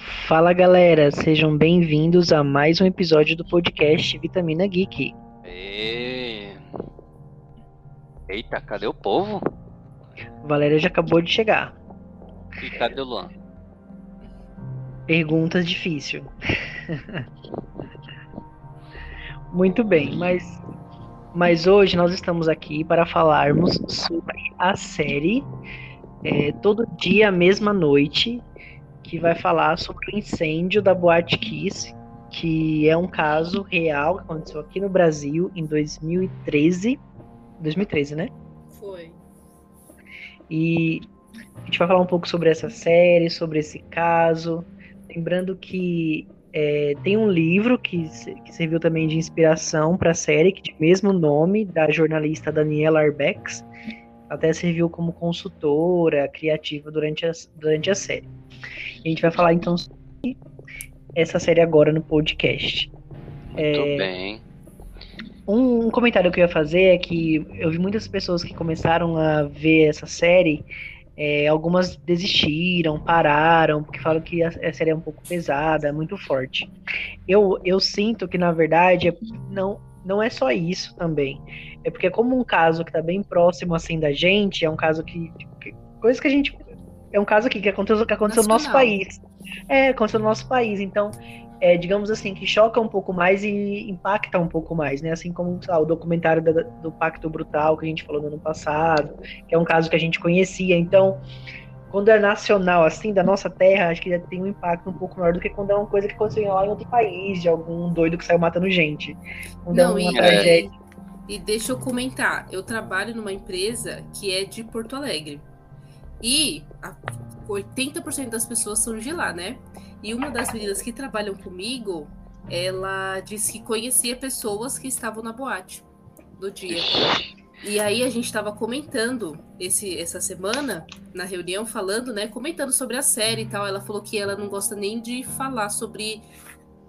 Fala galera, sejam bem-vindos a mais um episódio do podcast Vitamina Geek. E... Eita, cadê o povo? Valéria já acabou de chegar. E cadê o Luan? Perguntas difícil. Muito bem, mas, mas hoje nós estamos aqui para falarmos sobre a série é, Todo Dia, Mesma Noite, que vai falar sobre o incêndio da Boate Kiss, que é um caso real que aconteceu aqui no Brasil em 2013. 2013, né? Foi. E a gente vai falar um pouco sobre essa série, sobre esse caso. Lembrando que é, tem um livro que, que serviu também de inspiração para a série, que de mesmo nome, da jornalista Daniela Arbex. Até serviu como consultora criativa durante a, durante a série. A gente vai falar então sobre essa série agora no podcast. Muito é, bem. Um, um, comentário que eu ia fazer é que eu vi muitas pessoas que começaram a ver essa série, é, algumas desistiram, pararam, porque falam que a, a, série é um pouco pesada, muito forte. Eu, eu sinto que, na verdade, é, não, não é só isso também. É porque, como um caso que está bem próximo assim da gente, é um caso que. que coisas que a gente é um caso aqui que aconteceu, que aconteceu no nosso país. É, aconteceu no nosso país. Então, é, digamos assim, que choca um pouco mais e impacta um pouco mais, né? Assim como lá, o documentário da, do Pacto Brutal que a gente falou no ano passado, que é um caso que a gente conhecia. Então, quando é nacional, assim, da nossa terra, acho que tem um impacto um pouco maior do que quando é uma coisa que aconteceu lá em outro país, de algum doido que saiu matando gente. Quando é Não, é uma e, tragédia. E deixa eu comentar, eu trabalho numa empresa que é de Porto Alegre. E 80% das pessoas são de lá, né? E uma das meninas que trabalham comigo, ela disse que conhecia pessoas que estavam na boate do dia. E aí a gente estava comentando esse, essa semana na reunião, falando, né? Comentando sobre a série e tal. Ela falou que ela não gosta nem de falar sobre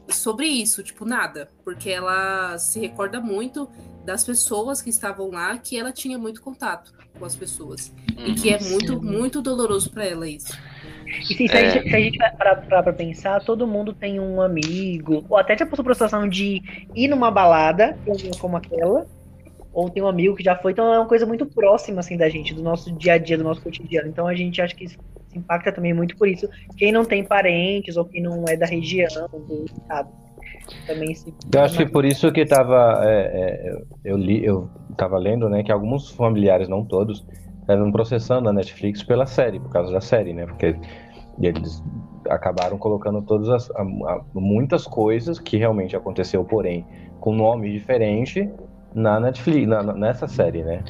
sobre isso, tipo, nada, porque ela se recorda muito das pessoas que estavam lá, que ela tinha muito contato com as pessoas. Uhum, e que é muito, sim. muito doloroso para ela isso. E sim, se, é. a gente, se a gente parar pra pensar, todo mundo tem um amigo, ou até já passou por situação de ir numa balada, como aquela, ou tem um amigo que já foi, então é uma coisa muito próxima, assim, da gente, do nosso dia a dia, do nosso cotidiano. Então a gente acha que isso impacta também muito por isso. Quem não tem parentes, ou quem não é da região, do estado, também se... Eu acho que por isso que tava, é, é, eu li, eu tava lendo, né, que alguns familiares, não todos, estavam processando a Netflix pela série, por causa da série, né, porque eles acabaram colocando todas as, a, a, muitas coisas que realmente aconteceu, porém, com nome diferente na Netflix, na, nessa série, né?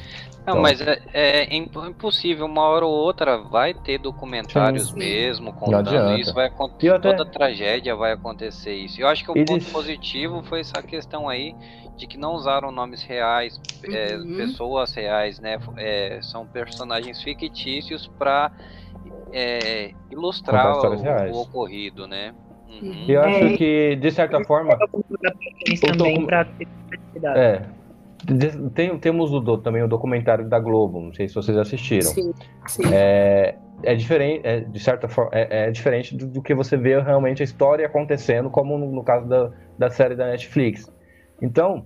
Não, então, mas é, é, impossível, uma hora ou outra vai ter documentários sim, mesmo contando isso, vai acontecer, até... toda tragédia vai acontecer isso. Eu acho que o Eles... ponto positivo foi essa questão aí de que não usaram nomes reais, é, uhum. pessoas reais, né? É, são personagens fictícios para é, ilustrar o, o, ocorrido, né? Uhum. Eu acho é, que, de certa forma. Também para é, tem, temos o, também o documentário da Globo, não sei se vocês assistiram. Sim, sim. É, é diferente, é, de certa forma, é, é diferente do, do, que você vê realmente a história acontecendo, como no, no caso da, da série da Netflix. Então,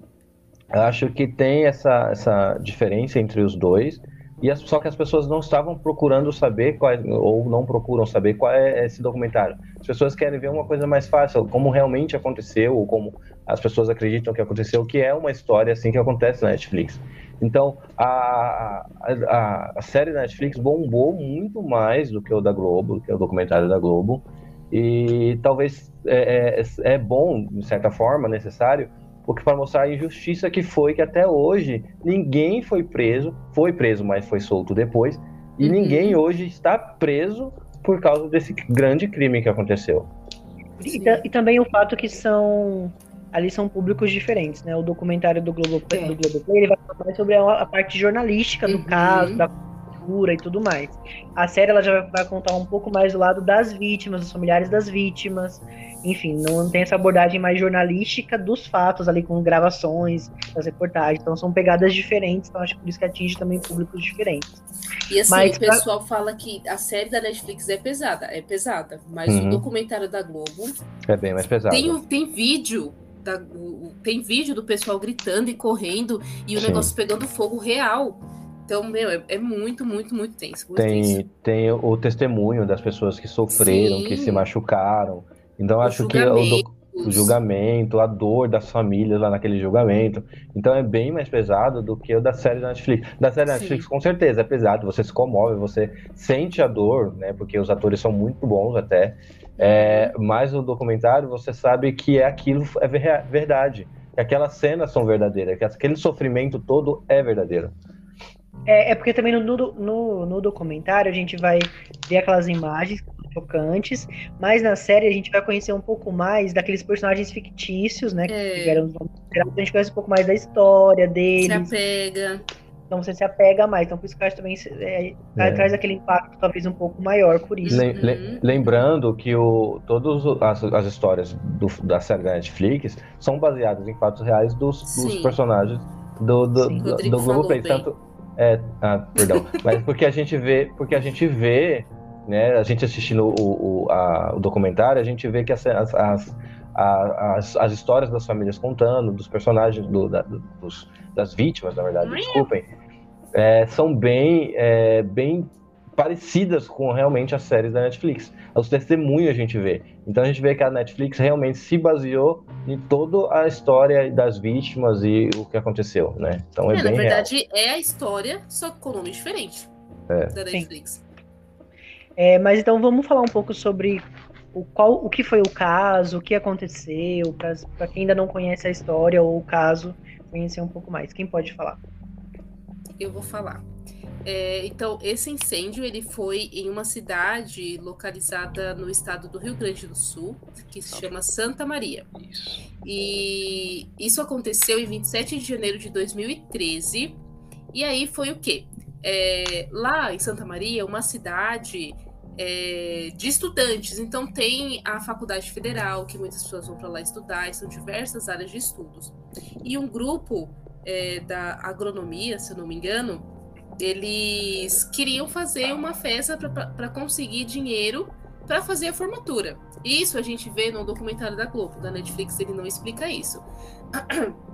acho que tem essa, essa diferença entre os dois, e as, só que as pessoas não estavam procurando saber é, ou não procuram saber qual é esse documentário. As pessoas querem ver uma coisa mais fácil, como realmente aconteceu, ou como as pessoas acreditam que aconteceu, que é uma história assim que acontece na Netflix. Então, a, a, a série da Netflix bombou muito mais do que o da Globo, que é o documentário da Globo, e talvez é, é, é bom, de certa forma, necessário, porque para mostrar a injustiça que foi que até hoje ninguém foi preso, foi preso, mas foi solto depois, e uhum. ninguém hoje está preso por causa desse grande crime que aconteceu. E, e, também o fato que são ali são públicos diferentes, né? O documentário do Globoplay, é. do Globoplay ele vai falar mais sobre a, a parte jornalística do uhum. caso, da tortura e tudo mais. A série ela já vai contar um pouco mais do lado das vítimas, dos familiares das vítimas. Enfim, não tem essa abordagem mais jornalística dos fatos ali com gravações, das reportagens. Então são pegadas diferentes, então acho que por isso que atinge também públicos diferentes. E assim, mas, o pessoal pra... fala que a série da Netflix é pesada, é pesada, mas uhum. o documentário da Globo é bem mais pesado. Tem, tem vídeo da, o, tem vídeo do pessoal gritando e correndo e o Sim. negócio pegando fogo real. Então, meu, é, é muito, muito, muito tenso. Muito tem, tenso. tem o testemunho das pessoas que sofreram, Sim. que se machucaram. Então, acho que o, o, julgamento, a dor das famílias lá naquele julgamento. Então, é bem mais pesado do que o da série da Netflix. Da série da Netflix, com certeza, é pesado. Você se comove, você sente a dor, né? Porque os atores são muito bons até. É, mas no documentário você sabe que é aquilo é verdade, que aquelas cenas são verdadeiras, que aquele sofrimento todo é verdadeiro. É, é porque também no, no, no, documentário a gente vai ver aquelas imagens chocantes, mas na série a gente vai conhecer um pouco mais daqueles personagens fictícios, né? Que é. tiveram, a gente conhece um pouco mais da história deles. Se apega. Então você se apega mais. Então por isso que eu acho também é, é. traz aquele impacto talvez um pouco maior por isso. Lem, uhum. lembrando que o, todas as, as histórias do, da série da Netflix são baseadas em fatos reais dos, dos personagens do, do, Sim, do, do Globoplay. Tanto, é, ah, perdão. Mas porque a gente vê, porque a gente vê, né? A gente assistindo o, o, a, o documentário, a gente vê que as, as, as, as, as histórias das famílias contando, dos personagens, do, da, dos das vítimas, na verdade, desculpem, é, são bem, é, bem parecidas com realmente as séries da Netflix. Os testemunhos a gente vê. Então a gente vê que a Netflix realmente se baseou em toda a história das vítimas e o que aconteceu, né? Então é, é bem Na verdade, real. é a história, só com nome diferente é. da Netflix. É, mas então vamos falar um pouco sobre o, qual, o que foi o caso, o que aconteceu, para quem ainda não conhece a história ou o caso, conhecer um pouco mais. Quem pode falar? Eu vou falar. É, então, esse incêndio ele foi em uma cidade localizada no estado do Rio Grande do Sul, que se chama Santa Maria. E isso aconteceu em 27 de janeiro de 2013. E aí foi o quê? É, lá em Santa Maria, uma cidade é, de estudantes. Então, tem a Faculdade Federal, que muitas pessoas vão para lá estudar, são diversas áreas de estudos. E um grupo é, da agronomia, se eu não me engano, eles queriam fazer uma festa para conseguir dinheiro para fazer a formatura. Isso a gente vê no documentário da Globo, da Netflix, ele não explica isso.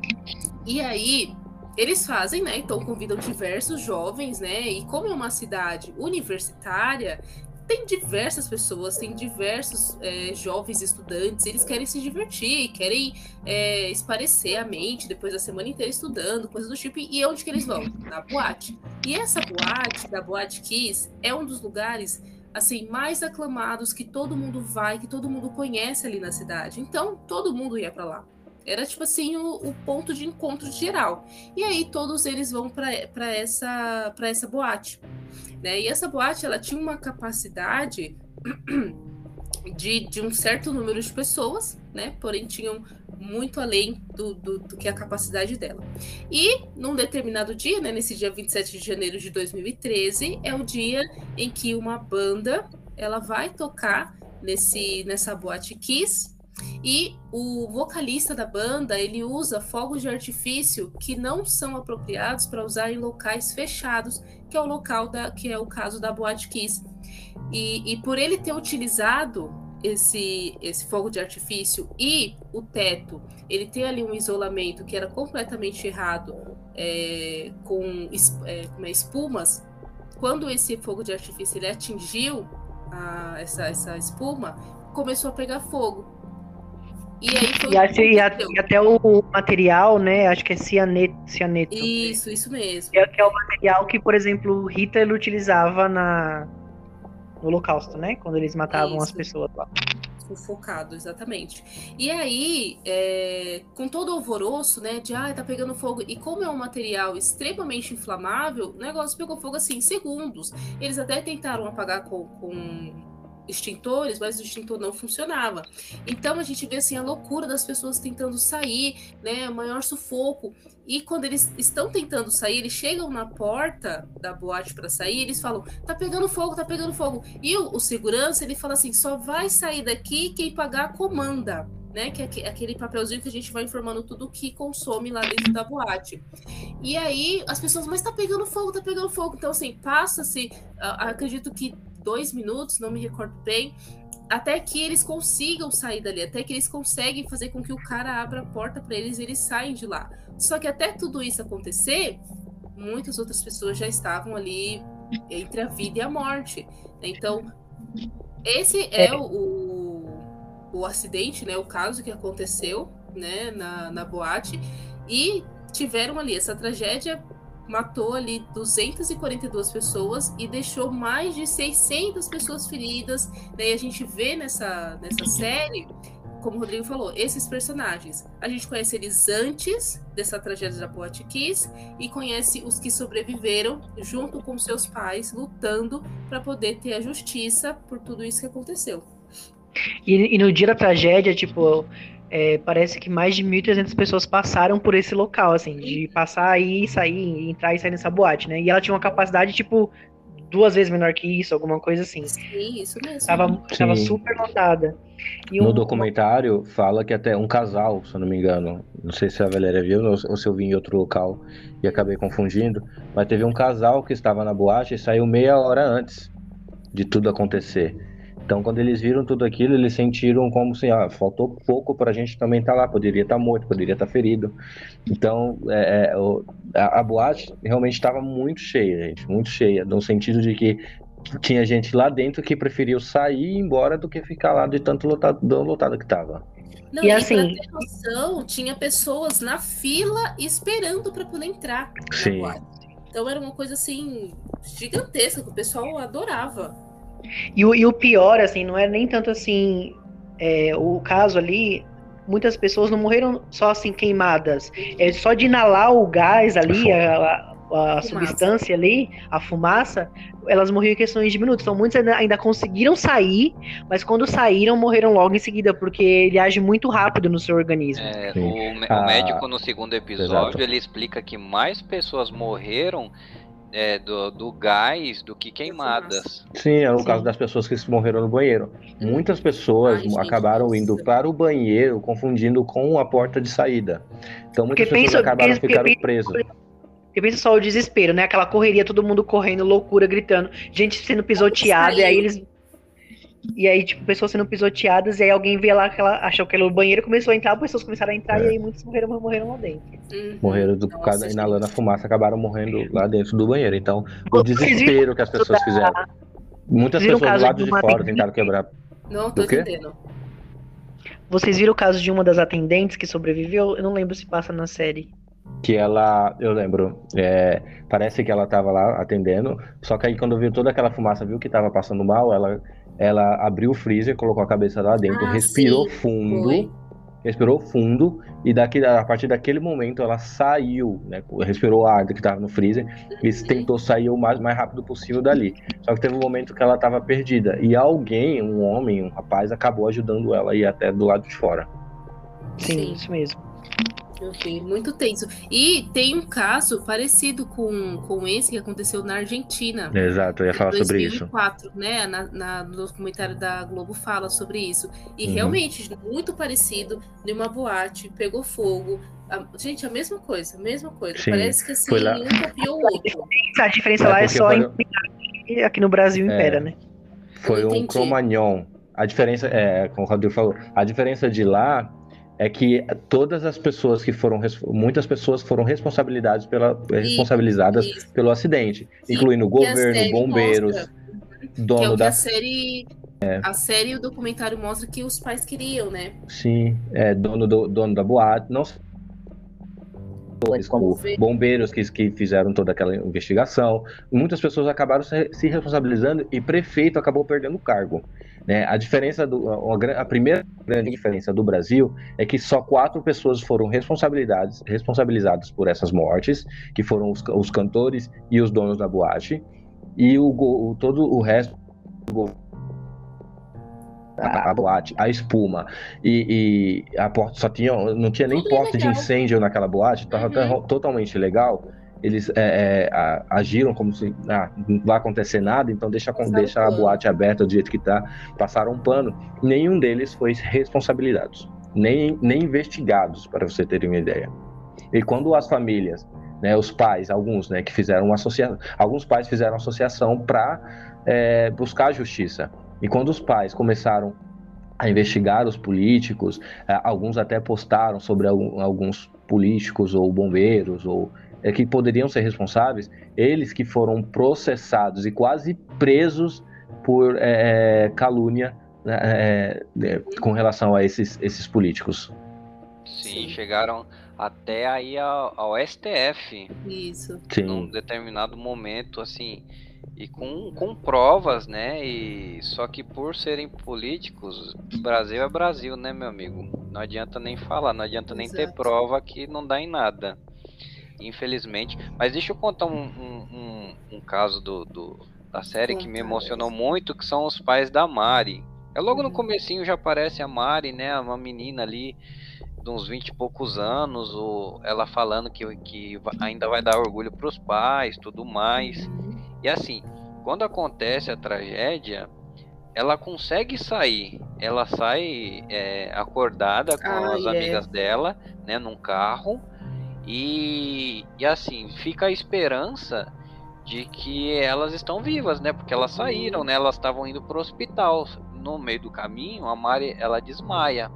E aí, eles fazem, né? Então convidam diversos jovens, né? E como é uma cidade universitária, tem diversas pessoas, tem diversos é, jovens estudantes, eles querem se divertir, querem é, esparecer a mente depois da semana inteira estudando, coisas do tipo. E onde que eles vão? Na boate. E essa boate, da Boate Kiss, é um dos lugares assim mais aclamados que todo mundo vai, que todo mundo conhece ali na cidade. Então, todo mundo ia para lá. Era tipo assim o, o, ponto de encontro geral. E aí todos eles vão para essa para essa boate. Né? E essa boate ela tinha uma capacidade de, de um certo número de pessoas, né? Porém tinham muito além do, do, do, que a capacidade dela. E num determinado dia, né, nesse dia 27 de janeiro de 2013, é o dia em que uma banda ela vai tocar nesse nessa boate Kiss e o vocalista da banda, ele usa fogos de artifício que não são apropriados para usar em locais fechados, que é o local da, que é o caso da Boate Kiss. E, e por ele ter utilizado esse, esse fogo de artifício e o teto, ele tem ali um isolamento que era completamente errado é, com é, é, espumas. Quando esse fogo de artifício ele atingiu a, essa, essa espuma, começou a pegar fogo. E aí foi e, acho, e, a, e, até o material, né? Acho que é cianeto. cianeto isso, isso mesmo. Que é, que é o material que, por exemplo, Hitler utilizava na, no Holocausto, né? Quando eles matavam isso. as pessoas lá. Sufocado, exatamente. E aí, é, com todo o alvoroço, né? De ah, tá pegando fogo. E como é um material extremamente inflamável, o negócio pegou fogo assim em segundos. Eles até tentaram apagar com, com extintores, mas o extintor não funcionava. Então a gente vê assim a loucura das pessoas tentando sair, né, maior sufoco. E quando eles estão tentando sair, eles chegam na porta da boate para sair, eles falam: "Tá pegando fogo, tá pegando fogo". E o, o segurança, ele fala assim: "Só vai sair daqui quem pagar a comanda" né? Que é aquele papelzinho que a gente vai informando tudo que consome lá dentro da boate. E aí as pessoas, mas tá pegando fogo, tá pegando fogo. Então, assim, passa-se, acredito que dois minutos, não me recordo bem, até que eles consigam sair dali, até que eles conseguem fazer com que o cara abra a porta para eles e eles saem de lá. Só que até tudo isso acontecer, muitas outras pessoas já estavam ali entre a vida e a morte. Então, esse é o, o acidente, né, o caso que aconteceu né, na, na boate, e tiveram ali essa tragédia matou ali 242 pessoas e deixou mais de 600 pessoas feridas. Né? E a gente vê nessa, nessa série, como o Rodrigo falou, esses personagens. A gente conhece eles antes dessa tragédia da Boate Kiss e conhece os que sobreviveram junto com seus pais, lutando para poder ter a justiça por tudo isso que aconteceu. E, e, no dia da tragédia, tipo, é, parece que mais de 1.300 pessoas passaram por esse local, assim, de passar aí, sair, entrar e sair nessa boate, né? E ela tinha uma capacidade, tipo, duas vezes menor que isso, alguma coisa assim. Sim, isso mesmo. Tava, tava super lotada. No um... documentário fala que até um casal, se eu não me engano, não sei se a Valéria viu ou se eu vi em outro local e acabei confundindo, mas teve um casal que estava na boate e saiu meia hora antes de tudo acontecer. Então, quando eles viram tudo aquilo, eles sentiram como se ah, faltou pouco para a gente também estar tá lá. Poderia estar tá morto, poderia estar tá ferido. Então, é, é a, a, boate realmente estava muito cheia, gente, muito cheia, no sentido de que tinha gente lá dentro que preferiu sair e ir embora do que ficar lá de tanto lotado, tão lotado que estava. Não, e, e assim, pra ter noção, tinha pessoas na fila esperando para poder entrar Sim. Então era uma coisa assim gigantesca que o pessoal adorava. E o, e o pior, assim, não é nem tanto assim. É, o caso ali, muitas pessoas não morreram só assim queimadas. É só de inalar o gás ali, a, a, a substância ali, a fumaça, elas morriam em questões de minutos. Então muitos ainda, ainda, conseguiram sair, mas quando saíram, morreram logo em seguida, porque ele age muito rápido no seu organismo. É, o, o, médico no segundo episódio, Exato. ele explica que mais pessoas morreram é, do, do gás do que queimadas. Sim, é o Sim. caso das pessoas que morreram no banheiro. Muitas pessoas Ai, acabaram gente, indo para o banheiro confundindo com a porta de saída. Então muitas porque pessoas penso, acabaram ficando presas. Porque pensa só o desespero, né? Aquela correria, todo mundo correndo, loucura, gritando, gente sendo pisoteada, e aí eles e aí, tipo, pessoas sendo pisoteadas, e aí alguém vê lá que ela achou que era o banheiro, começou a entrar, pessoas começaram a entrar, é. e aí muitos morreram, morreram lá dentro. Uhum. Morreram do Nossa, inalando a fumaça, acabaram morrendo lá dentro do banheiro. Então, o desespero que as pessoas da... fizeram. Muitas pessoas do lado de, de fora tentaram quebrar. Não, tô entendendo. Vocês viram o caso de uma das atendentes que sobreviveu? Eu não lembro se passa na série que ela, eu lembro, é, parece que ela estava lá atendendo, só que aí quando viu toda aquela fumaça, viu que estava passando mal, ela ela abriu o freezer, colocou a cabeça lá dentro, ah, respirou sim, fundo, foi. respirou fundo, e daqui, a partir daquele momento ela saiu, né? Respirou a ar que estava no freezer e uhum. tentou sair o mais, mais rápido possível dali. Só que teve um momento que ela estava perdida. E alguém, um homem, um rapaz, acabou ajudando ela a ir até do lado de fora. Sim, sim. isso mesmo. Eu muito tenso. E tem um caso parecido com, com esse que aconteceu na Argentina. Exato, eu ia falar 2004, sobre isso. Né, na, na, no documentário da Globo fala sobre isso. E uhum. realmente, muito parecido, de uma boate, pegou fogo. A, gente, a mesma coisa, a mesma coisa. Sim, Parece que assim, um copiou o outro. A diferença é lá é só em, aqui no Brasil é, impera, né? Foi um cromagnon. A diferença, é, como o Rodrigo falou, a diferença de lá é que todas as pessoas que foram muitas pessoas foram responsabilizadas pela responsabilizadas pelo acidente, Sim, incluindo governo, bombeiros, mostra, dono que é o da a série é. a série e o documentário mostra que os pais queriam, né? Sim, é dono do dono da boate, não como bombeiros que, que fizeram toda aquela investigação. Muitas pessoas acabaram se, se responsabilizando e prefeito acabou perdendo o cargo. Né? A diferença do, a, a, primeira grande diferença do Brasil é que só quatro pessoas foram responsabilidades, responsabilizadas por essas mortes, que foram os, os cantores e os donos da boate, e o, o todo o resto a, a, boate, a espuma e, e, a porta só tinha, não tinha nem Tudo porta de incêndio naquela boate, estava uhum. totalmente legal. Eles é, é, agiram como se ah, não vai acontecer nada, então deixa, deixa a boate aberta do jeito que está. Passaram um pano. Nenhum deles foi responsabilizados, nem, nem investigados, para você ter uma ideia. E quando as famílias né, os pais, alguns, né, que fizeram uma associação, alguns pais fizeram associação para é, buscar a justiça. E quando os pais começaram a investigar os políticos, é, alguns até postaram sobre alguns políticos ou bombeiros ou é, que poderiam ser responsáveis, eles que foram processados e quase presos por é, calúnia é, é, com relação a esses, esses políticos. Sim, chegaram até aí ao, ao STF. Isso. Sim. Num determinado momento, assim, e com, com provas, né? E só que por serem políticos, Brasil é Brasil, né, meu amigo? Não adianta nem falar, não adianta nem Exato. ter prova que não dá em nada. Infelizmente. Mas deixa eu contar um, um, um, um caso do, do, da série que me emocionou muito, que são os pais da Mari. É logo no uhum. comecinho já aparece a Mari, né? Uma menina ali de uns 20 e poucos anos, ou ela falando que, que ainda vai dar orgulho para os pais, tudo mais. E assim, quando acontece a tragédia, ela consegue sair. Ela sai é, acordada com ah, as amigas dela, né, num carro. E, e assim, fica a esperança de que elas estão vivas, né? Porque elas saíram, né? Elas estavam indo pro hospital. No meio do caminho, a Mari, ela desmaia.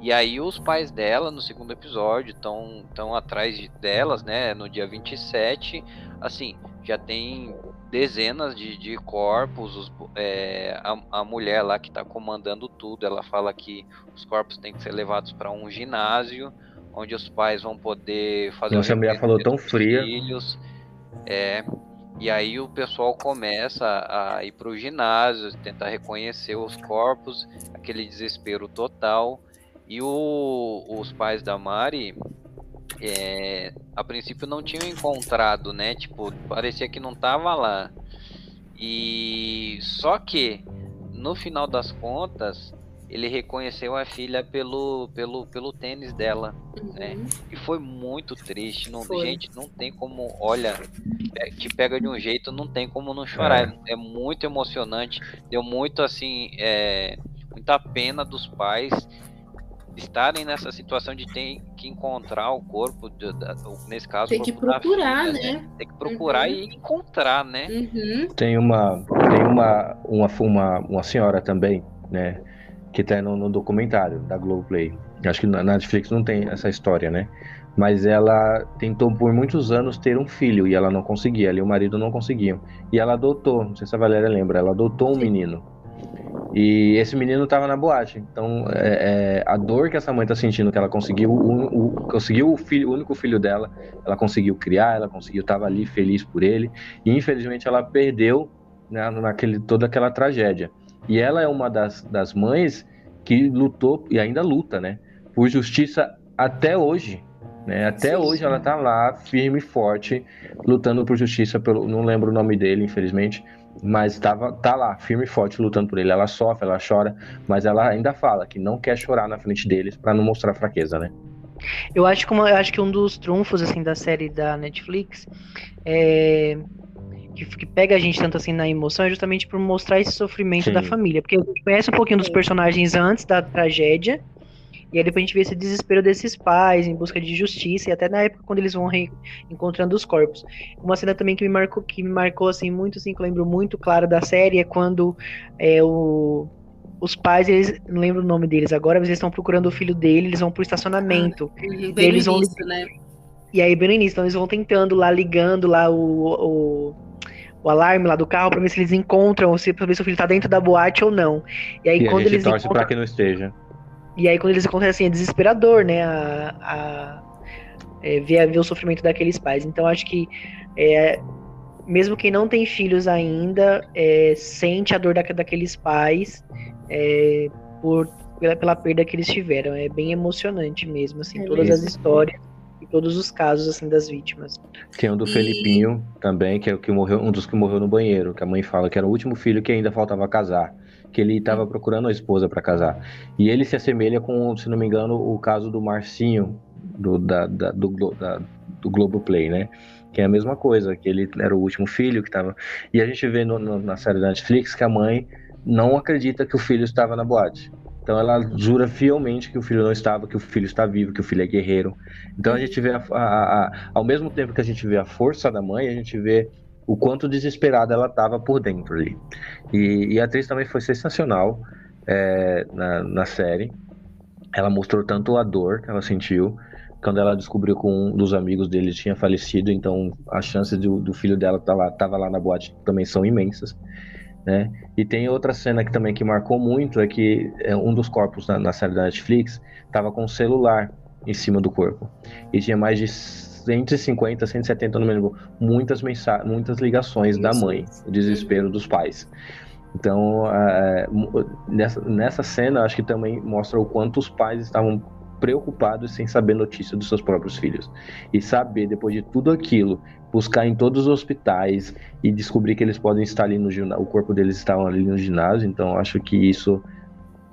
E aí os pais dela, no segundo episódio, estão tão atrás de, delas, né? No dia 27, assim, já tem dezenas de, de corpos. Os, é, a, a, mulher lá que está comandando tudo, ela fala que os corpos têm que ser levados para um ginásio, onde os pais vão poder fazer Nossa, a mulher falou tão fria. Filhos. É, e aí o pessoal começa a ir para o ginásio, tentar reconhecer os corpos, aquele desespero total. E o, os pais da Mari, é, a princípio não tinham encontrado, né? Tipo, parecia que não tava lá. E só que no final das contas, ele reconheceu a filha pelo, pelo, pelo tênis dela, uhum. né? E foi muito triste. Não, foi. Gente, não tem como, olha, é, te pega de um jeito, não tem como não chorar. É, é muito emocionante. Deu muito assim, é, muita pena dos pais estarem nessa situação de ter que encontrar o corpo, de, de, nesse caso, tem que procurar, filha, né? né? Tem que procurar uhum. e encontrar, né? Uhum. Tem uma tem uma, uma uma uma senhora também, né, que tá no, no documentário da Globoplay. Acho que na Netflix não tem essa história, né? Mas ela tentou por muitos anos ter um filho e ela não conseguia, ali o marido não conseguiam. E ela adotou, não sei se a Valéria lembra, ela adotou um Sim. menino. E esse menino estava na boate. Então, é, é, a dor que essa mãe está sentindo, que ela conseguiu o, o, conseguiu o, filho, o único filho dela, ela conseguiu criar, ela conseguiu, estava ali feliz por ele. E infelizmente ela perdeu né, naquele, toda aquela tragédia. E ela é uma das, das mães que lutou e ainda luta, né, por justiça até hoje. Né? Até sim, hoje sim. ela está lá, firme e forte, lutando por justiça. Pelo, não lembro o nome dele, infelizmente mas tava, tá lá, firme e forte, lutando por ele. Ela sofre, ela chora, mas ela ainda fala que não quer chorar na frente deles para não mostrar fraqueza, né? Eu acho que, uma, eu acho que um dos trunfos assim da série da Netflix é que, que, pega a gente tanto assim na emoção é justamente por mostrar esse sofrimento Sim. da família, porque a gente conhece um pouquinho dos personagens antes da tragédia e aí depois a gente vê esse desespero desses pais em busca de justiça, e até na época quando eles vão encontrando os corpos. Uma cena também que me marcou, que me marcou assim, muito assim, que eu lembro muito claro da série, é quando é, o, os pais, eles não lembro o nome deles agora, mas eles estão procurando o filho dele, eles vão pro estacionamento. Ah, e eles vão. Início, né? E aí, bem no início, então eles vão tentando lá, ligando lá o, o, o alarme lá do carro pra ver se eles encontram, se, pra ver se o filho tá dentro da boate ou não. E aí, e quando a gente eles torce encontram... pra que não esteja. E aí, quando eles acontecem assim, é desesperador, né? A, a é, ver, ver, o sofrimento daqueles pais. Então, acho que é, mesmo quem não tem filhos ainda é, sente a dor da, daqueles pais é, por, pela, pela, perda que eles tiveram. É bem emocionante mesmo, assim, é todas mesmo. as histórias. Em todos os casos assim das vítimas. Tem um do e... Felipinho também, que é o que morreu, um dos que morreu no banheiro, que a mãe fala que era o último filho que ainda faltava casar, que ele estava procurando a esposa para casar. E ele se assemelha com, se não me engano, o caso do Marcinho do da, da do, da, do Globoplay, né? Que é a mesma coisa, que ele era o último filho que estava. E a gente vê no, no, na série da Netflix que a mãe não acredita que o filho estava na boate. Então ela jura fielmente que o filho não estava, que o filho está vivo, que o filho é guerreiro. Então a gente vê, a, a, a, ao mesmo tempo que a gente vê a força da mãe, a gente vê o quanto desesperada ela estava por dentro ali. E, e, a atriz também foi sensacional é, na, na série. Ela mostrou tanto a dor que ela sentiu, quando ela descobriu que um dos amigos dele tinha falecido, então as chances do, do filho dela estar tá lá, tava lá na boate também são imensas né? E tem outra cena que também que marcou muito é que é, um dos corpos na, na série da Netflix estava com um celular em cima do corpo e tinha mais de 150, 170, não me lembro, muitas mensagens, muitas ligações da mãe, o desespero dos pais. Então, é, nessa, nessa cena, acho que também mostra o quanto os pais estavam preocupados sem saber notícia dos seus próprios filhos. E saber, depois de tudo aquilo, buscar em todos os hospitais e descobrir que eles podem estar ali no ginásio, o corpo deles estavam ali no ginásio, então acho que isso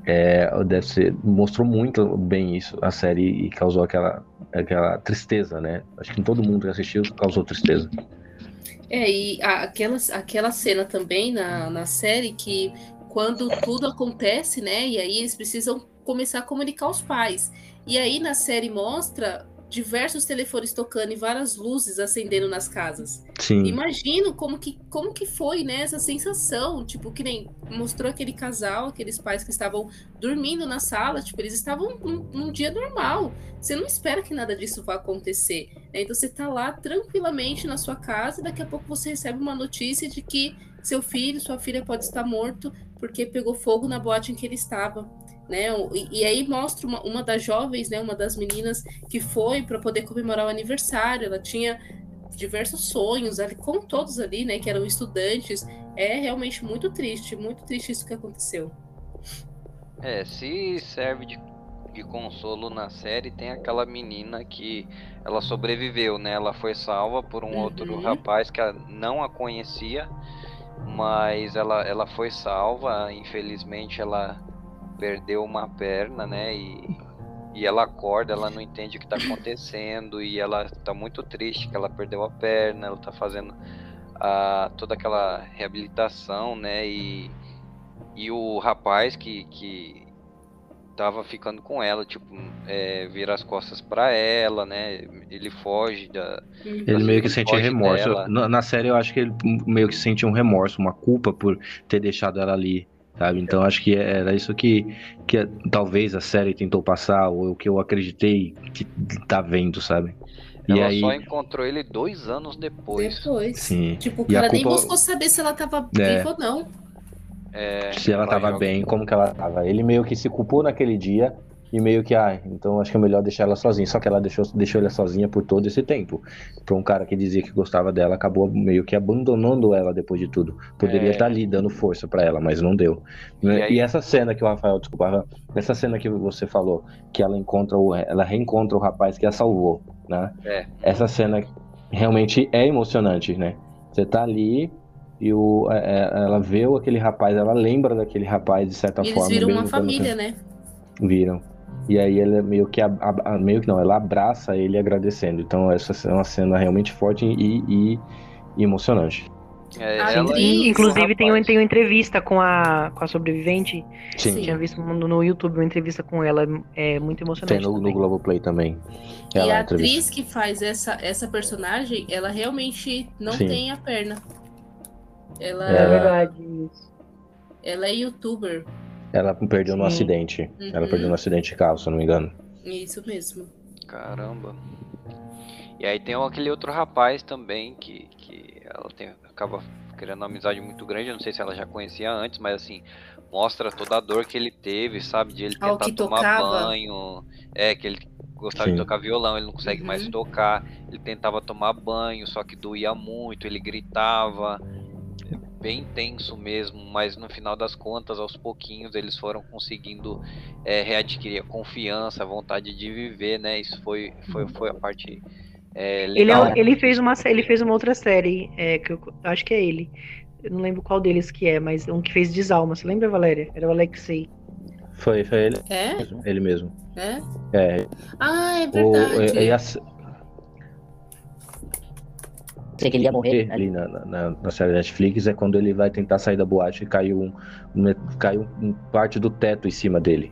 é, deve ser, mostrou muito bem isso, a série, e causou aquela, aquela tristeza, né? Acho que todo mundo que assistiu causou tristeza. É, e aquela, aquela cena também na, na série que quando tudo acontece, né? E aí eles precisam começar a comunicar aos pais. E aí na série mostra diversos telefones tocando e várias luzes acendendo nas casas. Sim. Imagino como que, como que foi, né, essa sensação, tipo, que nem mostrou aquele casal, aqueles pais que estavam dormindo na sala, tipo, eles estavam num, num dia normal. Você não espera que nada disso vá acontecer. Né? Então você tá lá tranquilamente na sua casa e daqui a pouco você recebe uma notícia de que seu filho, sua filha pode estar morto porque pegou fogo na boate em que ele estava né? E, e aí mostra uma, uma das jovens, né? Uma das meninas que foi para poder comemorar o aniversário. Ela tinha diversos sonhos ali, com todos ali, né? Que eram estudantes. É realmente muito triste, muito triste isso que aconteceu. É, se serve de, de consolo na série, tem aquela menina que ela sobreviveu, né? Ela foi salva por um uhum. outro rapaz que não a conhecia, mas ela, ela foi salva. Infelizmente, ela perdeu uma perna, né? E, e ela acorda, ela não entende o que está acontecendo e ela está muito triste que ela perdeu a perna, ela está fazendo a, toda aquela reabilitação, né? E, e o rapaz que, que tava ficando com ela, tipo, é, vira as costas para ela, né? Ele foge da. Ele meio que sente remorso. Na, na, série eu acho que ele meio que sente um remorso, uma culpa por ter deixado ela ali sabe? Então acho que era isso que, que talvez a série tentou passar, ou o que eu acreditei que tá vendo, sabe? E ela aí... só encontrou ele dois anos depois. Depois. Sim. Tipo, o cara culpa... nem buscou saber se ela tava é. viva ou não. É, se ela, ela tava joga... bem, como que ela tava. Ele meio que se culpou naquele dia e meio que, ah, então acho que é melhor deixar ela sozinha. Só que ela deixou, deixou ela sozinha por todo esse tempo. Para um cara que dizia que gostava dela, acabou meio que abandonando ela depois de tudo. Poderia é... estar ali dando força para ela, mas não deu. E, aí... e, essa cena que o Rafael, desculpa, essa cena que você falou, que ela encontra o, ela reencontra o rapaz que a salvou, né? É. Essa cena realmente é emocionante, né? Você tá ali e o, é, é ela vê aquele rapaz, ela lembra daquele rapaz de certa Eles forma. Eles viram uma família, né? Viram. E aí ela meio que a, a, meio que não, ela abraça ele agradecendo. Então essa é uma cena realmente forte e, e, e emocionante. É, ela... Inclusive tem, tem uma entrevista com a, com a sobrevivente. Sim. Tinha visto no, no YouTube uma entrevista com ela, é muito emocionante. Tem no, no Globoplay também. Ela e a atriz que faz essa, essa personagem, ela realmente não Sim. tem a perna. Ela... É verdade. Ela é youtuber. Ela perdeu no acidente. Uhum. Ela perdeu no acidente de carro, se eu não me engano. Isso mesmo. Caramba. E aí tem aquele outro rapaz também que, que ela tem, acaba criando uma amizade muito grande. Eu não sei se ela já conhecia antes, mas assim, mostra toda a dor que ele teve, sabe? De ele tentar tomar tocava. banho. É, que ele gostava Sim. de tocar violão, ele não consegue uhum. mais tocar. Ele tentava tomar banho, só que doía muito, ele gritava. Bem tenso mesmo, mas no final das contas, aos pouquinhos, eles foram conseguindo é, readquirir a confiança, a vontade de viver, né? Isso foi, foi, foi a parte é, legal. Ele, ele, fez uma, ele fez uma outra série, é, que eu acho que é ele. Eu não lembro qual deles que é, mas um que fez Desalma. Você lembra, Valéria? Era o Alexei. Foi, foi ele. É? Ele mesmo. É? É. Ah, é verdade. O, e, e a, sei que ele ia morrer. Ali na, na, na, série Netflix é quando ele vai tentar sair da boate e caiu, um, caiu um parte do teto em cima dele.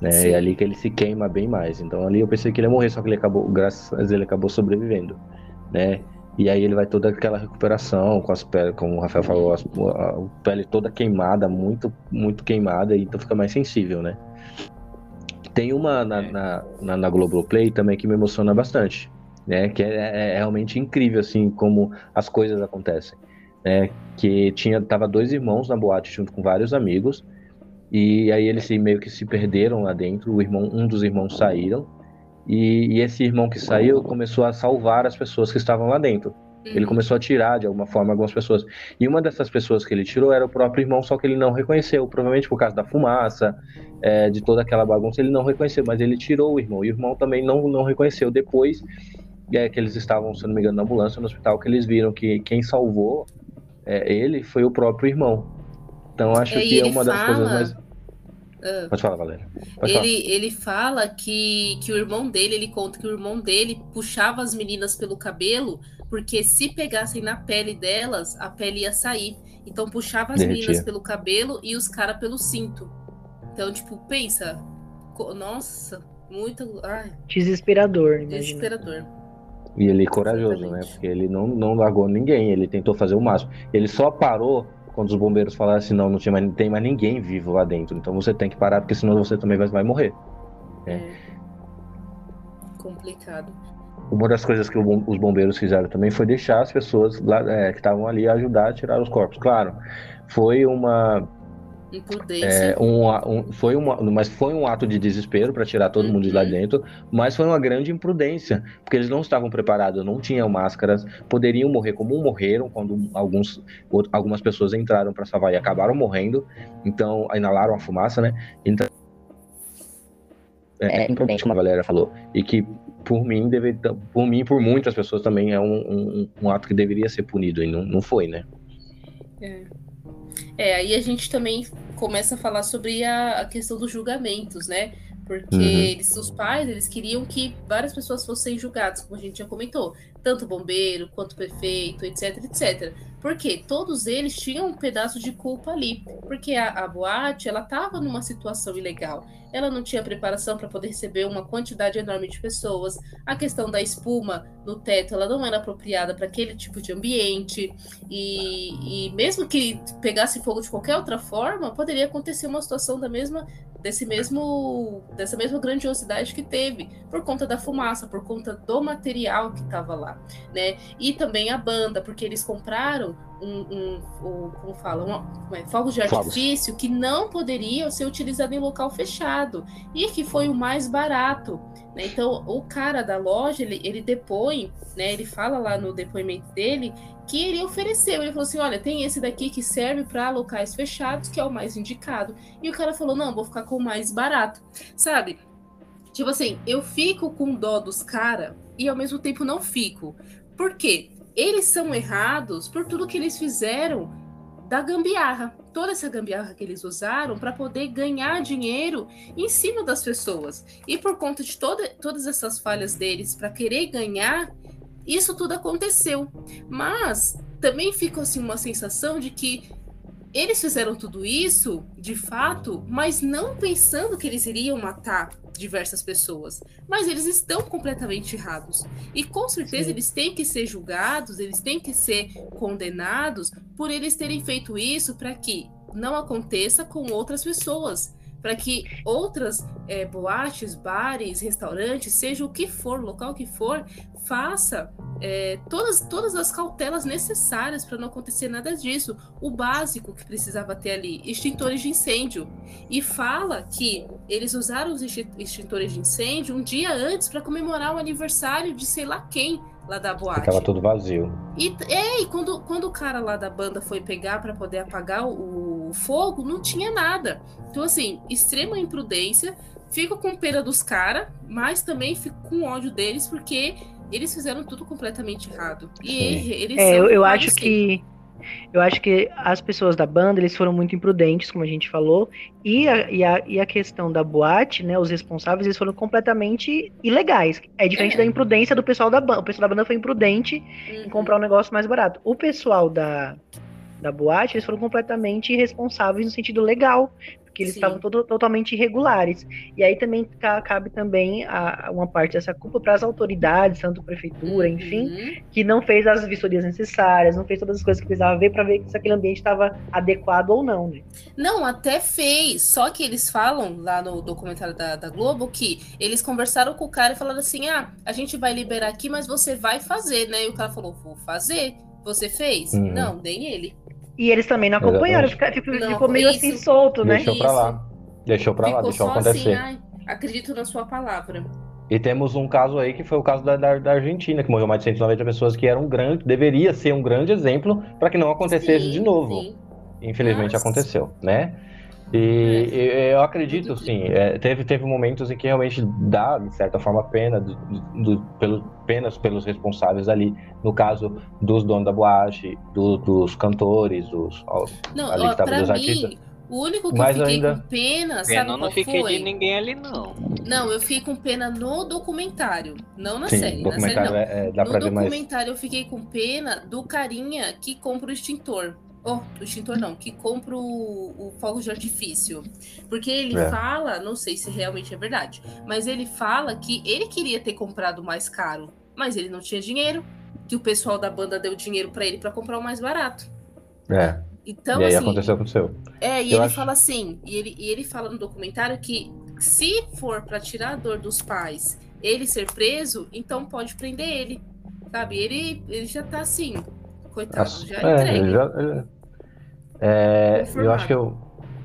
Né? É ali que ele se queima bem mais. Então ali eu pensei que ele ia morrer, só que ele acabou, graças a Deus, ele acabou sobrevivendo. Né? E aí ele vai toda aquela recuperação com as peles, como o Rafael falou, as, a, a pele toda queimada, muito, muito queimada, e então fica mais sensível, né? Tem uma na, na, na, na Globoplay também que me emociona bastante, né? Que é, é, é, realmente incrível, assim, como as coisas acontecem, né? Que tinha, tava dois irmãos na boate junto com vários amigos, e aí eles meio que se perderam lá dentro, o irmão, um dos irmãos saíram, e, e esse irmão que saiu começou a salvar as pessoas que estavam lá dentro. Ele uhum. começou a tirar de alguma forma algumas pessoas. E uma dessas pessoas que ele tirou era o próprio irmão, só que ele não reconheceu, provavelmente por causa da fumaça, é, de toda aquela bagunça, ele não reconheceu, mas ele tirou o irmão. E o irmão também não, não reconheceu. Depois é, que eles estavam, se não me engano, na ambulância, no hospital, que eles viram que quem salvou é, ele foi o próprio irmão. Então acho que é uma fala... das coisas mais. Uh, Pode falar, Valéria. Pode ele, falar. ele fala que, que o irmão dele, ele conta que o irmão dele puxava as meninas pelo cabelo, porque se pegassem na pele delas, a pele ia sair. Então puxava as Derretia. meninas pelo cabelo e os caras pelo cinto. Então, tipo, pensa. Nossa, muito. Ai. Desesperador. Imagina. Desesperador. E ele é corajoso, né? Porque ele não, não largou ninguém, ele tentou fazer o máximo. Ele só parou quando os bombeiros falaram assim, não, não tinha mais, tem mais ninguém vivo lá dentro. Então você tem que parar, porque senão você também vai, vai morrer. É. é. Complicado. Uma das coisas que os bombeiros fizeram também foi deixar as pessoas lá, é, que estavam ali ajudar a tirar os corpos. Claro, foi uma é, um, um, foi uma, mas foi um ato de desespero para tirar todo uhum. mundo de lá uhum. dentro, mas foi uma grande imprudência, porque eles não estavam preparados, não tinham máscaras, poderiam morrer como morreram quando alguns, algumas pessoas entraram para salvar e acabaram morrendo, então inalaram a fumaça, né? Então é, é imprudente, como a Valéria falou, e que por mim, deve, por mim, por muitas pessoas também é um, um, um ato que deveria ser punido e não, não foi, né? É. É, aí a gente também começa a falar sobre a, a questão dos julgamentos, né? Porque uhum. eles, os pais, eles queriam que várias pessoas fossem julgadas, como a gente já comentou, tanto bombeiro quanto prefeito, etc, etc. Porque todos eles tinham um pedaço de culpa ali, porque a, a boate, ela estava numa situação ilegal. Ela não tinha preparação para poder receber uma quantidade enorme de pessoas. A questão da espuma no teto, ela não era apropriada para aquele tipo de ambiente. E, e mesmo que pegasse fogo de qualquer outra forma, poderia acontecer uma situação da mesma desse mesmo dessa mesma grandiosidade que teve por conta da fumaça, por conta do material que estava lá, né? E também a banda, porque eles compraram um, um, um como fala, um, é, fogos de artifício fogos. que não poderiam ser utilizados em local fechado e que foi o mais barato. Né? Então, o cara da loja, ele, ele depõe, né? ele fala lá no depoimento dele que ele ofereceu. Ele falou assim: olha, tem esse daqui que serve para locais fechados, que é o mais indicado. E o cara falou: não, vou ficar com o mais barato. Sabe? Tipo assim, eu fico com dó dos caras e ao mesmo tempo não fico. Por quê? Eles são errados por tudo que eles fizeram da gambiarra. Toda essa gambiarra que eles usaram para poder ganhar dinheiro em cima das pessoas. E por conta de toda, todas essas falhas deles para querer ganhar, isso tudo aconteceu. Mas também fica assim uma sensação de que eles fizeram tudo isso, de fato, mas não pensando que eles iriam matar diversas pessoas. Mas eles estão completamente errados. E com certeza Sim. eles têm que ser julgados, eles têm que ser condenados por eles terem feito isso para que não aconteça com outras pessoas para que outras é, boates, bares, restaurantes, seja o que for, local que for, faça é, todas, todas as cautelas necessárias para não acontecer nada disso. O básico que precisava ter ali, extintores de incêndio. E fala que eles usaram os extintores de incêndio um dia antes para comemorar o aniversário de sei lá quem lá da boate. Tava tudo vazio. E, é, e quando, quando o cara lá da banda foi pegar para poder apagar o, o, fogo, não tinha nada. Então, assim, extrema imprudência. Fico com pena dos caras, mas também fico com ódio deles, porque eles fizeram tudo completamente errado. E eles é, eu, eu acho que eu acho que as pessoas da banda, eles foram muito imprudentes, como a gente falou, e a, e a, e a questão da boate, né, os responsáveis, eles foram completamente ilegais. É diferente é. da imprudência do pessoal da banda. O pessoal da banda foi imprudente uhum. em comprar um negócio mais barato. O pessoal da, da boate, eles foram completamente irresponsáveis no sentido legal que eles Sim. estavam todo, totalmente irregulares. E aí também cabe também a, uma parte dessa culpa para as autoridades, tanto prefeitura, uhum. enfim, que não fez as vistorias necessárias, não fez todas as coisas que precisava ver para ver se aquele ambiente estava adequado ou não, né? Não, até fez. Só que eles falam lá no documentário da, da Globo que eles conversaram com o cara e falaram assim: ah, a gente vai liberar aqui, mas você vai fazer, né? E o cara falou: vou fazer. Você fez? Uhum. Não, nem ele. E eles também não acompanharam, ficou, ficou, não, ficou meio isso, assim solto, né? Deixou pra lá. Deixou pra ficou lá, deixou acontecer. Assim, acredito na sua palavra. E temos um caso aí que foi o caso da, da, da, Argentina, que morreu mais de 190 pessoas, que era um grande, deveria ser um grande exemplo para que não acontecesse sim, de novo. Sim. Infelizmente Nossa. aconteceu, né? E é. eu acredito, sim, é, teve, teve momentos em que realmente dá, de certa forma, pena do, do, pelo, penas pelos responsáveis ali, no caso dos donos da boate, do, dos cantores, dos, não, ali ó, que dos mim, artistas. O único que Mas eu fiquei ainda... com pena, sabe pena, não fiquei foi? de ninguém ali, não. Não, eu fiquei com pena no documentário, não na Sim, série. Na série não. É, é, no documentário mais... eu fiquei com pena do carinha que compra o extintor. Oh, o extintor não, que compra o, o fogo de artifício. Porque ele é. fala, não sei se realmente é verdade, mas ele fala que ele queria ter comprado mais caro, mas ele não tinha dinheiro, que o pessoal da banda deu dinheiro para ele para comprar o mais barato. É. Então, e aí assim, aconteceu com o seu. É, e Eu ele acho... fala assim, e ele, e ele fala no documentário que se for para tirar a dor dos pais, ele ser preso, então pode prender ele. Sabe? Ele, ele já tá assim, coitado, já é, entregue. Já, é, eu acho que eu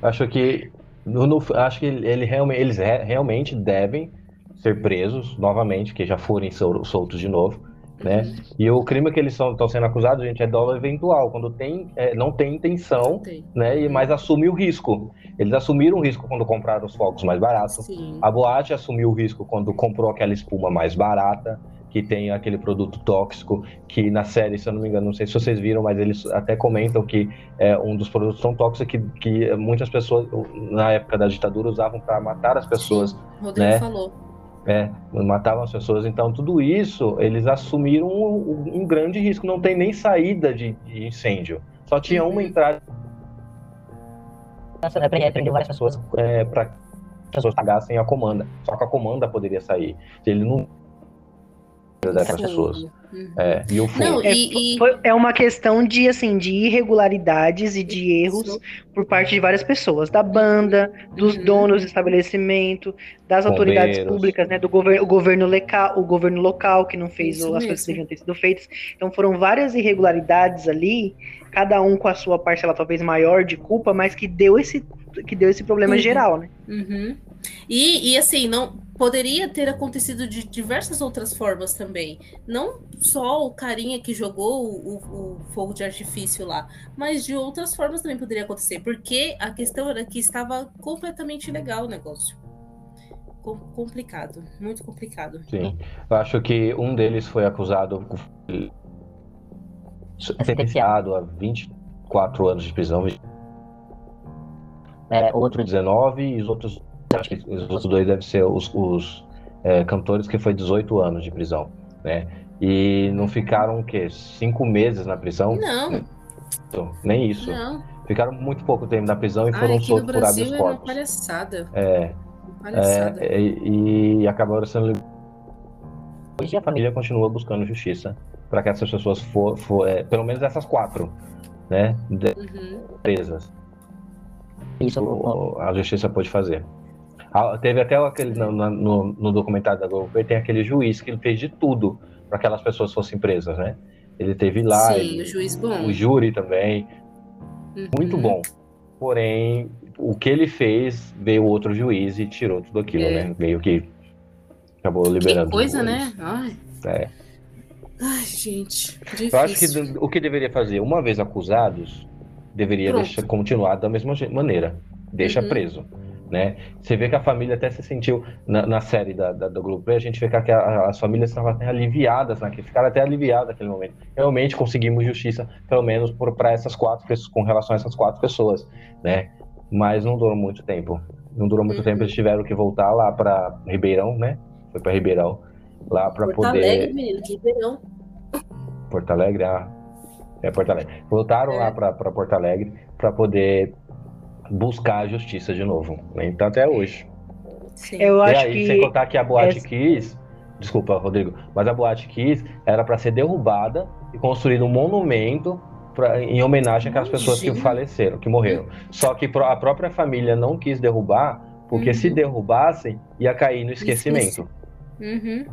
acho que no, no, acho que ele realmente, eles re, realmente devem ser presos novamente, que já forem soltos de novo, né? Uhum. E o crime que eles estão sendo acusados, gente, é dolo eventual, quando tem, é, não tem intenção, tem. né? E mas assume o risco. Eles assumiram o risco quando compraram os fogos mais baratos. Sim. A boate assumiu o risco quando comprou aquela espuma mais barata que tem aquele produto tóxico, que na série, se eu não me engano, não sei se vocês viram, mas eles até comentam que é um dos produtos tão tóxicos que, que muitas pessoas, na época da ditadura, usavam para matar as pessoas. Sim, o Rodrigo né? falou. É, matavam as pessoas. Então, tudo isso, eles assumiram um, um grande risco. Não tem nem saída de, de incêndio. Só tinha uhum. uma entrada. Nossa, prendeu várias pessoas é, para que as pessoas pagassem a comanda. Só que a comanda poderia sair. Ele não dessas pessoas. Uhum. É, e o Não, é, e, é uma questão de assim de irregularidades e de erros por parte de várias pessoas, da banda, dos uhum. donos do estabelecimento, das Bombeiros. autoridades públicas, né, do governo, o governo local, o governo local que não fez Isso as coisas que deviam ter sido feitas. Então foram várias irregularidades ali, cada um com a sua parcela talvez maior de culpa, mas que deu esse que deu esse problema uhum. geral, né? Uhum. E, e assim, não poderia ter acontecido de diversas outras formas também. Não só o carinha que jogou o, o, fogo de artifício lá, mas de outras formas também poderia acontecer, porque a questão era que estava completamente legal o negócio. Com, complicado, muito complicado. Sim, eu acho que um deles foi acusado sentenciado a 24 anos de prisão. É, outro 19 e os outros acho que os outros dois devem ser os, os é, cantores que foi 18 anos de prisão, né? E não ficaram o quê? Cinco meses na prisão? Não. Nem isso. Não. Ficaram muito pouco tempo na prisão e foram soltos por habeas corpus. Uma palhaçada. É. Uma palhaçada. É, e, e acabaram sendo Hoje a família continua buscando justiça para que essas pessoas for, for é, pelo menos essas quatro, né, uhum. presas. Isso a justiça pode fazer. Teve até aquele no, no, no, documentário da Globo, tem aquele juiz que ele fez de tudo para que aquelas pessoas fossem presas, né? Ele teve lá. Sim, ele, o juiz bom. O júri também. Uhum. Muito bom. Porém, o que ele fez, veio outro juiz e tirou tudo aquilo, é. né? Meio que acabou liberando. Que coisa, né? Ai. É. Ai, gente. Difícil. Eu acho que o que deveria fazer, uma vez acusados, deveria deixar, continuar da mesma maneira. Deixa uhum. preso. Né? Você vê que a família até se sentiu na, na série da, da, do Globo Play, a gente vê que a, as famílias estavam até aliviadas naquele, ficaram até aliviadas naquele momento. Realmente conseguimos justiça, pelo menos para essas quatro pessoas, com relação a essas quatro pessoas, né? Mas não durou muito tempo. Não durou muito uhum. tempo, eles tiveram que voltar lá para Ribeirão, né? Foi para Ribeirão lá para poder. Porto Alegre, menino, Ribeirão. Porto Alegre, ah, é Porto Alegre. Voltaram é. lá para Porto Alegre para poder buscar a justiça de novo. Né? Então até hoje. Sim. Eu e acho aí, que... sem contar que a Boate Essa... Kiss, desculpa, Rodrigo, mas a Boate Kiss era para ser derrubada e construído um monumento pra, em homenagem àquelas pessoas que faleceram, que morreram. Só que a própria família não quis derrubar, porque uhum. se derrubassem, ia cair no esquecimento. Uhum.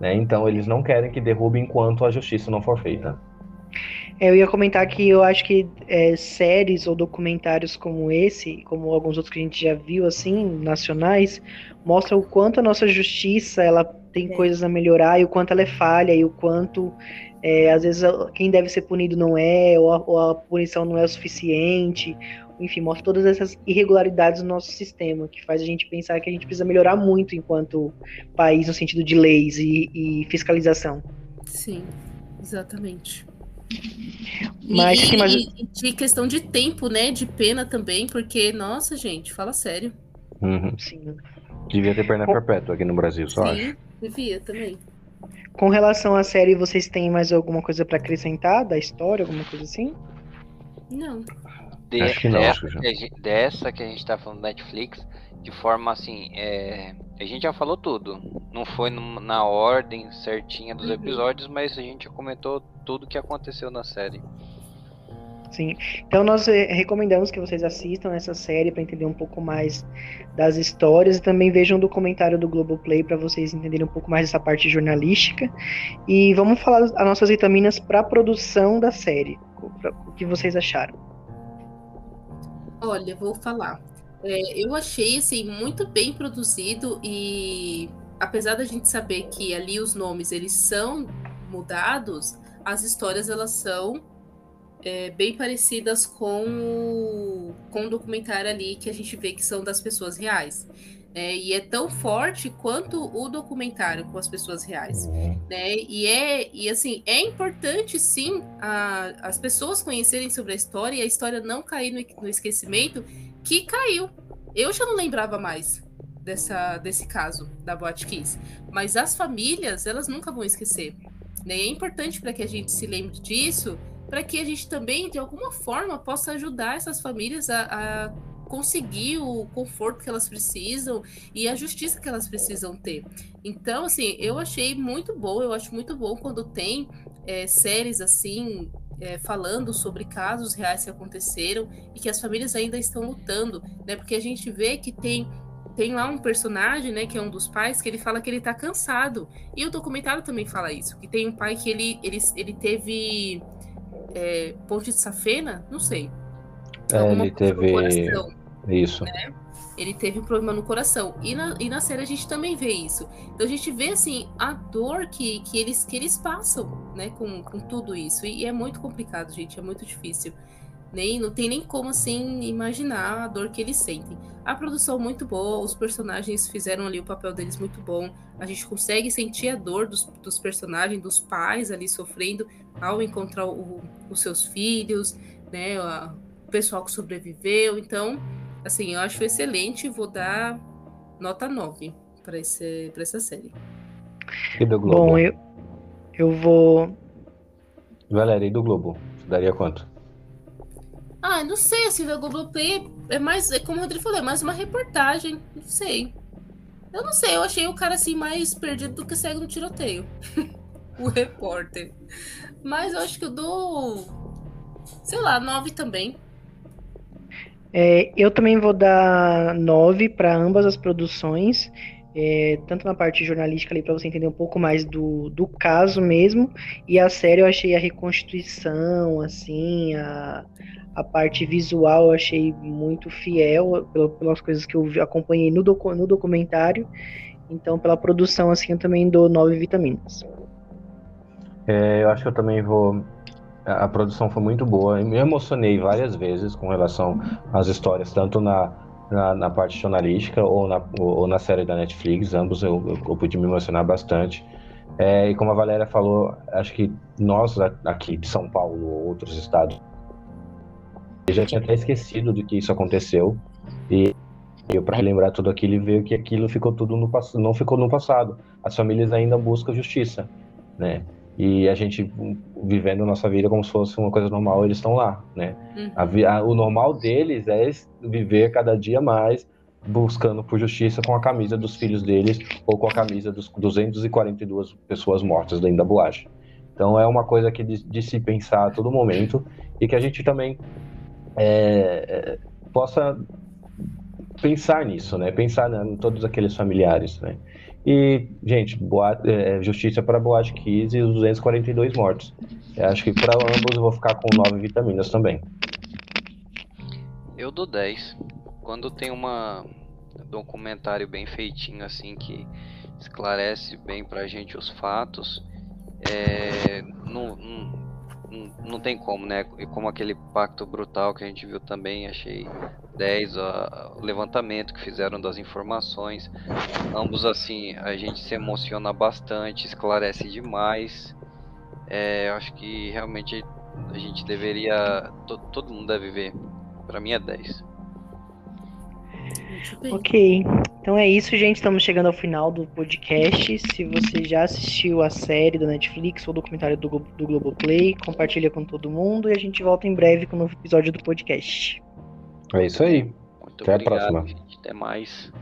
Né? Então eles não querem que derrube enquanto a justiça não for feita. Eu ia comentar que eu acho que é, séries ou documentários como esse, como alguns outros que a gente já viu, assim, nacionais, mostram o quanto a nossa justiça ela tem é. coisas a melhorar e o quanto ela é falha e o quanto é, às vezes quem deve ser punido não é, ou a, ou a, punição não é o suficiente, enfim, mostra todas essas irregularidades no nosso sistema, que faz a gente pensar que a gente precisa melhorar muito enquanto país no sentido de leis e, e fiscalização. Sim, exatamente. Mas, e, sim, mas... E de questão de tempo, né? De pena também, porque, nossa, gente, fala sério. Uhum. Sim. Devia ter perna perpétua aqui no Brasil, só sim, acho. devia também. Com relação à série, vocês têm mais alguma coisa para acrescentar da história, alguma coisa assim? Não. De, acho que não, dessa, que dessa que a gente tá falando Netflix, de forma assim, é, a gente já falou tudo. Não foi na ordem certinha dos uhum. episódios, mas a gente já comentou tudo que aconteceu na série. Sim. Então nós eh, recomendamos que vocês assistam essa série para entender um pouco mais das histórias e também vejam o documentário do Globoplay para vocês entenderem um pouco mais dessa parte jornalística. E vamos falar as nossas vitaminas para a produção da série. O que vocês acharam? Olha, vou falar. É, eu achei assim muito bem produzido e apesar da gente saber que ali os nomes eles são mudados, as histórias elas são é, bem parecidas com o, com o documentário ali que a gente vê que são das pessoas reais. É, e é tão forte quanto o documentário com as pessoas reais, uhum. né? E é e assim é importante sim a, as pessoas conhecerem sobre a história e a história não cair no, no esquecimento que caiu. Eu já não lembrava mais dessa, desse caso da Boate Kiss, mas as famílias, elas nunca vão esquecer. Né? E é importante para que a gente se lembre disso, para que a gente também, de alguma forma, possa ajudar essas famílias a, a conseguir o conforto que elas precisam e a justiça que elas precisam ter. Então, assim, eu achei muito bom, eu acho muito bom quando tem é, séries assim é, falando sobre casos reais que aconteceram e que as famílias ainda estão lutando, né? Porque a gente vê que tem tem lá um personagem, né, que é um dos pais, que ele fala que ele tá cansado. E o documentário também fala isso, que tem um pai que ele, ele, ele teve é, ponte de safena, não sei. É, ele teve isso. Né? ele teve um problema no coração. E na, e na série a gente também vê isso. Então a gente vê, assim, a dor que, que, eles, que eles passam, né, com, com tudo isso. E, e é muito complicado, gente, é muito difícil. Nem, não tem nem como, assim, imaginar a dor que eles sentem. A produção muito boa, os personagens fizeram ali o papel deles muito bom. A gente consegue sentir a dor dos, dos personagens, dos pais ali sofrendo ao encontrar o, os seus filhos, né, o pessoal que sobreviveu. Então, Assim, eu acho excelente e vou dar nota 9 para essa série. E do Globo? Bom, eu, eu vou. Valéria, e do Globo? Você daria quanto? Ah, não sei, assim, da Globoplay é mais, é como o Rodrigo falou, é mais uma reportagem, não sei. Eu não sei, eu achei o cara assim mais perdido do que cego no tiroteio. o repórter. Mas eu acho que eu dou, sei lá, nove também. É, eu também vou dar 9 para ambas as produções, é, tanto na parte jornalística ali para você entender um pouco mais do, do caso mesmo, e a série eu achei a reconstituição, assim, a, a parte visual eu achei muito fiel pelas coisas que eu acompanhei no, docu, no documentário, então pela produção assim eu também dou 9 vitaminas. É, eu acho que eu também vou. A, produção foi muito boa. Eu me emocionei várias vezes com relação às histórias, tanto na, na, na parte jornalística ou na, ou, na série da Netflix. Ambos eu, eu, eu pude me emocionar bastante. É, e como a Valéria falou, acho que nós aqui de São Paulo ou outros estados eu já tinha até esquecido de que isso aconteceu e eu para relembrar tudo aquilo ver que aquilo ficou tudo no não ficou no passado. As famílias ainda buscam justiça, né? E a gente vivendo a nossa vida como se fosse uma coisa normal, eles estão lá, né? Uhum. A, a, o normal deles é viver cada dia mais buscando por justiça com a camisa dos filhos deles ou com a camisa dos 242 pessoas mortas dentro da boate. Então é uma coisa que de, de se pensar a todo momento e que a gente também é, é possa pensar nisso, né? Pensar né, em todos aqueles familiares, né? E, gente, boate, é, justiça para Boate Kiss e os 242 mortos. Eu acho que para ambos eu vou ficar com 9 vitaminas também. Eu dou 10 quando tem uma documentário bem feitinho assim que esclarece bem pra gente os fatos, é, não, não, não tem como, né? E como aquele pacto brutal que a gente viu também, achei 10, ó, o levantamento que fizeram das informações, ambos assim, a gente se emociona bastante, esclarece demais. É, acho que realmente a gente deveria, to, todo mundo deve ver. Para mim é 10. Ok. Então é isso, gente. Estamos chegando ao final do podcast. Se você já assistiu a série da Netflix ou o documentário do, do Globoplay, compartilha com todo mundo e a gente volta em breve com um novo episódio do podcast. É isso aí. Muito Até obrigado, a próxima. Gente. Até mais.